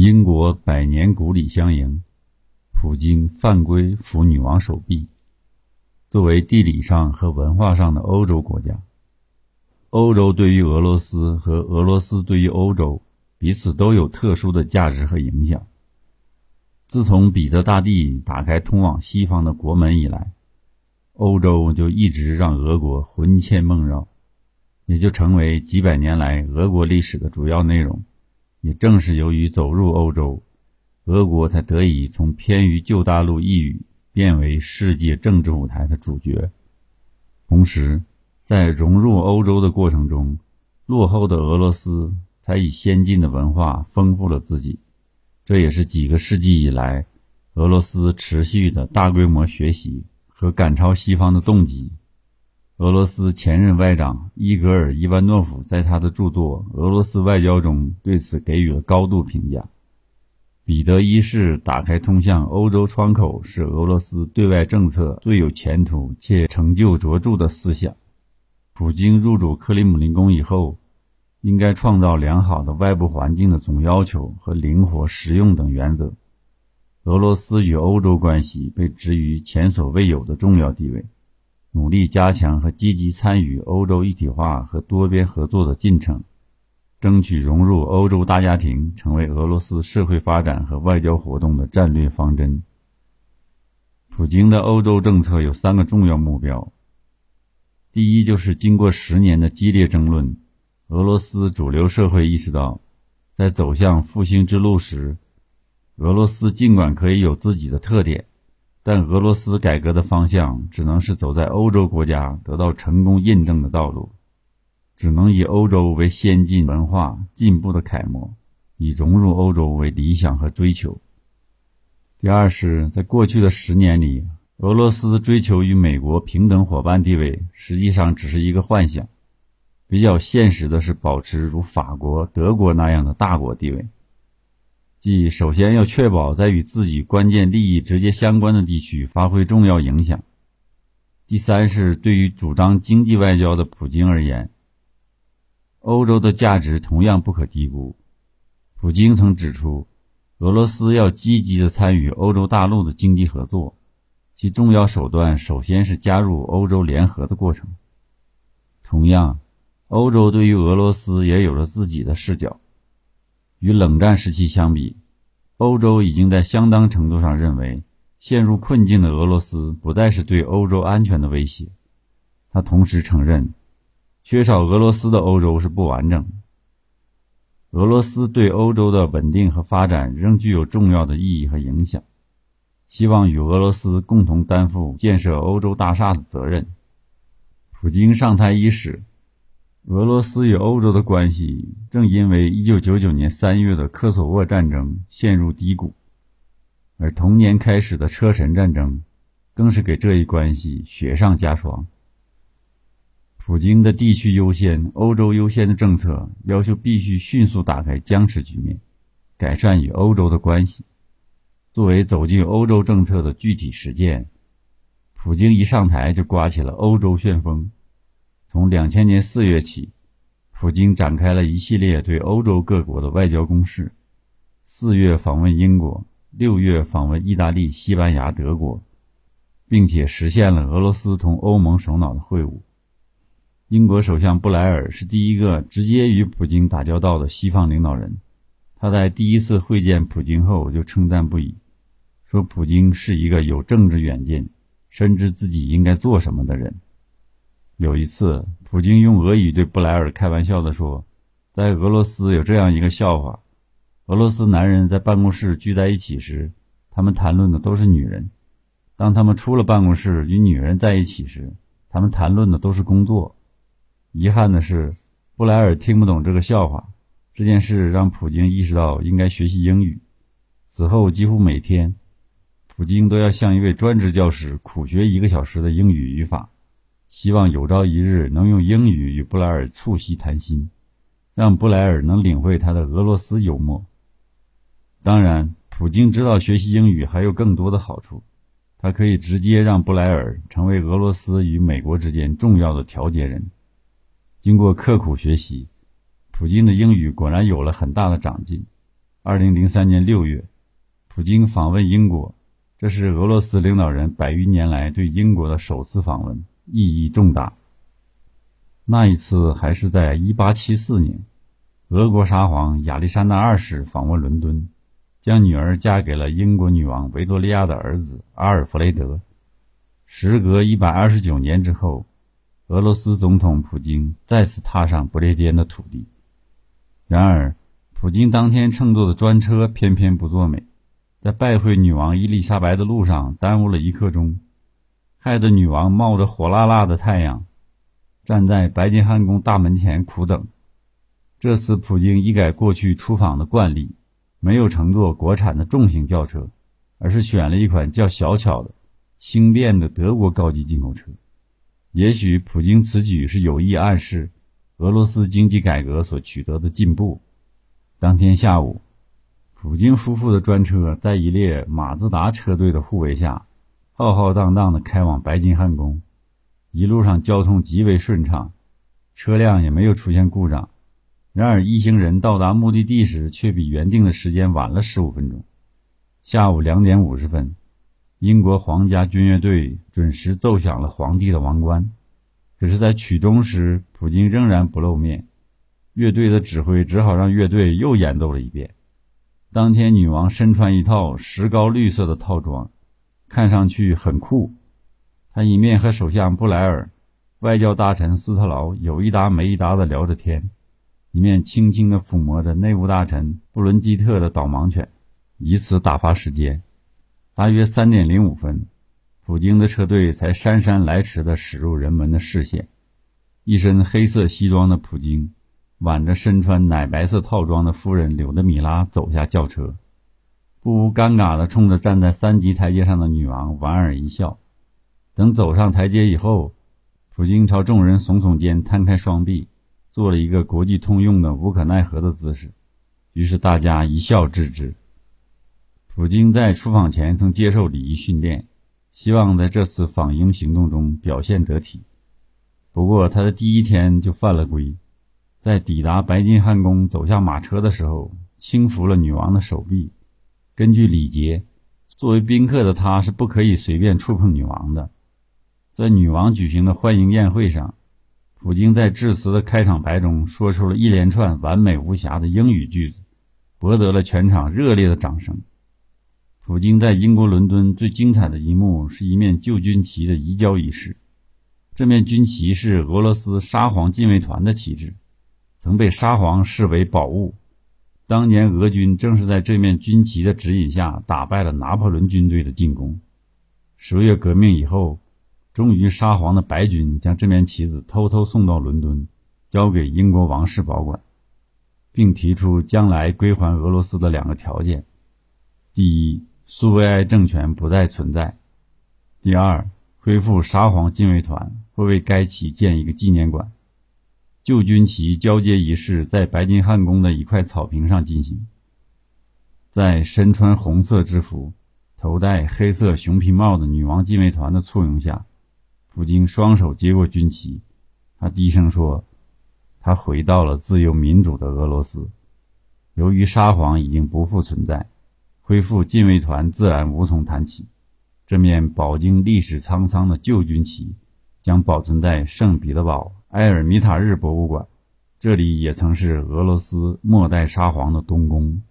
英国百年古礼相迎，普京犯规扶女王手臂。作为地理上和文化上的欧洲国家，欧洲对于俄罗斯和俄罗斯对于欧洲彼此都有特殊的价值和影响。自从彼得大帝打开通往西方的国门以来，欧洲就一直让俄国魂牵梦绕，也就成为几百年来俄国历史的主要内容。也正是由于走入欧洲，俄国才得以从偏于旧大陆一隅变为世界政治舞台的主角。同时，在融入欧洲的过程中，落后的俄罗斯才以先进的文化丰富了自己。这也是几个世纪以来俄罗斯持续的大规模学习和赶超西方的动机。俄罗斯前任外长伊格尔·伊万诺夫在他的著作《俄罗斯外交》中对此给予了高度评价。彼得一世打开通向欧洲窗口，是俄罗斯对外政策最有前途且成就卓著的思想。普京入主克里姆林宫以后，应该创造良好的外部环境的总要求和灵活实用等原则。俄罗斯与欧洲关系被置于前所未有的重要地位。努力加强和积极参与欧洲一体化和多边合作的进程，争取融入欧洲大家庭，成为俄罗斯社会发展和外交活动的战略方针。普京的欧洲政策有三个重要目标：第一，就是经过十年的激烈争论，俄罗斯主流社会意识到，在走向复兴之路时，俄罗斯尽管可以有自己的特点。但俄罗斯改革的方向只能是走在欧洲国家得到成功印证的道路，只能以欧洲为先进文化进步的楷模，以融入欧洲为理想和追求。第二是，在过去的十年里，俄罗斯追求与美国平等伙伴地位，实际上只是一个幻想。比较现实的是，保持如法国、德国那样的大国地位。即首先要确保在与自己关键利益直接相关的地区发挥重要影响。第三是对于主张经济外交的普京而言，欧洲的价值同样不可低估。普京曾指出，俄罗斯要积极的参与欧洲大陆的经济合作，其重要手段首先是加入欧洲联合的过程。同样，欧洲对于俄罗斯也有着自己的视角。与冷战时期相比，欧洲已经在相当程度上认为，陷入困境的俄罗斯不再是对欧洲安全的威胁。他同时承认，缺少俄罗斯的欧洲是不完整的。俄罗斯对欧洲的稳定和发展仍具有重要的意义和影响，希望与俄罗斯共同担负建设欧洲大厦的责任。普京上台伊始。俄罗斯与欧洲的关系正因为1999年3月的科索沃战争陷入低谷，而同年开始的车臣战争更是给这一关系雪上加霜。普京的地区优先、欧洲优先的政策要求必须迅速打开僵持局面，改善与欧洲的关系。作为走进欧洲政策的具体实践，普京一上台就刮起了欧洲旋风。两千年四月起，普京展开了一系列对欧洲各国的外交攻势。四月访问英国，六月访问意大利、西班牙、德国，并且实现了俄罗斯同欧盟首脑的会晤。英国首相布莱尔是第一个直接与普京打交道的西方领导人。他在第一次会见普京后就称赞不已，说普京是一个有政治远见、深知自己应该做什么的人。有一次，普京用俄语对布莱尔开玩笑地说：“在俄罗斯有这样一个笑话，俄罗斯男人在办公室聚在一起时，他们谈论的都是女人；当他们出了办公室与女人在一起时，他们谈论的都是工作。”遗憾的是，布莱尔听不懂这个笑话。这件事让普京意识到应该学习英语。此后，几乎每天，普京都要向一位专职教师苦学一个小时的英语语法。希望有朝一日能用英语与布莱尔促膝谈心，让布莱尔能领会他的俄罗斯幽默。当然，普京知道学习英语还有更多的好处，他可以直接让布莱尔成为俄罗斯与美国之间重要的调解人。经过刻苦学习，普京的英语果然有了很大的长进。二零零三年六月，普京访问英国，这是俄罗斯领导人百余年来对英国的首次访问，意义重大。那一次还是在一八七四年，俄国沙皇亚历山大二世访问伦敦，将女儿嫁给了英国女王维多利亚的儿子阿尔弗雷德。时隔一百二十九年之后，俄罗斯总统普京再次踏上不列颠的土地。然而，普京当天乘坐的专车偏偏不作美，在拜会女王伊丽莎白的路上耽误了一刻钟，害得女王冒着火辣辣的太阳，站在白金汉宫大门前苦等。这次，普京一改过去出访的惯例，没有乘坐国产的重型轿车，而是选了一款较小巧的。轻便的德国高级进口车，也许普京此举是有意暗示俄罗斯经济改革所取得的进步。当天下午，普京夫妇的专车在一列马自达车队的护卫下，浩浩荡荡地开往白金汉宫。一路上交通极为顺畅，车辆也没有出现故障。然而，一行人到达目的地时，却比原定的时间晚了十五分钟。下午两点五十分。英国皇家军乐队准时奏响了皇帝的王冠，可是，在曲终时，普京仍然不露面。乐队的指挥只好让乐队又演奏了一遍。当天，女王身穿一套石膏绿色的套装，看上去很酷。他一面和首相布莱尔、外交大臣斯特劳有一搭没一搭的聊着天，一面轻轻地抚摸着内务大臣布伦基特的导盲犬，以此打发时间。大约三点零五分，普京的车队才姗姗来迟地驶入人们的视线。一身黑色西装的普京，挽着身穿奶白色套装的夫人柳德米拉走下轿车，不无尴尬地冲着站在三级台阶上的女王莞尔一笑。等走上台阶以后，普京朝众人耸耸肩，摊开双臂，做了一个国际通用的无可奈何的姿势。于是大家一笑置之。普京在出访前曾接受礼仪训练，希望在这次访英行动中表现得体。不过，他的第一天就犯了规，在抵达白金汉宫、走下马车的时候，轻抚了女王的手臂。根据礼节，作为宾客的他是不可以随便触碰女王的。在女王举行的欢迎宴会上，普京在致辞的开场白中说出了一连串完美无瑕的英语句子，博得了全场热烈的掌声。普京在英国伦敦最精彩的一幕是一面旧军旗的移交仪式。这面军旗是俄罗斯沙皇禁卫团的旗帜，曾被沙皇视为宝物。当年俄军正是在这面军旗的指引下打败了拿破仑军队的进攻。十月革命以后，终于沙皇的白军将这面旗子偷偷送到伦敦，交给英国王室保管，并提出将来归还俄罗斯的两个条件：第一，苏维埃政权不再存在。第二，恢复沙皇禁卫团会为该旗建一个纪念馆。旧军旗交接仪式在白金汉宫的一块草坪上进行。在身穿红色制服、头戴黑色熊皮帽的女王禁卫团的簇拥下，普京双手接过军旗，他低声说：“他回到了自由民主的俄罗斯。由于沙皇已经不复存在。”恢复禁卫团自然无从谈起。这面饱经历史沧桑的旧军旗将保存在圣彼得堡埃尔米塔日博物馆，这里也曾是俄罗斯末代沙皇的东宫。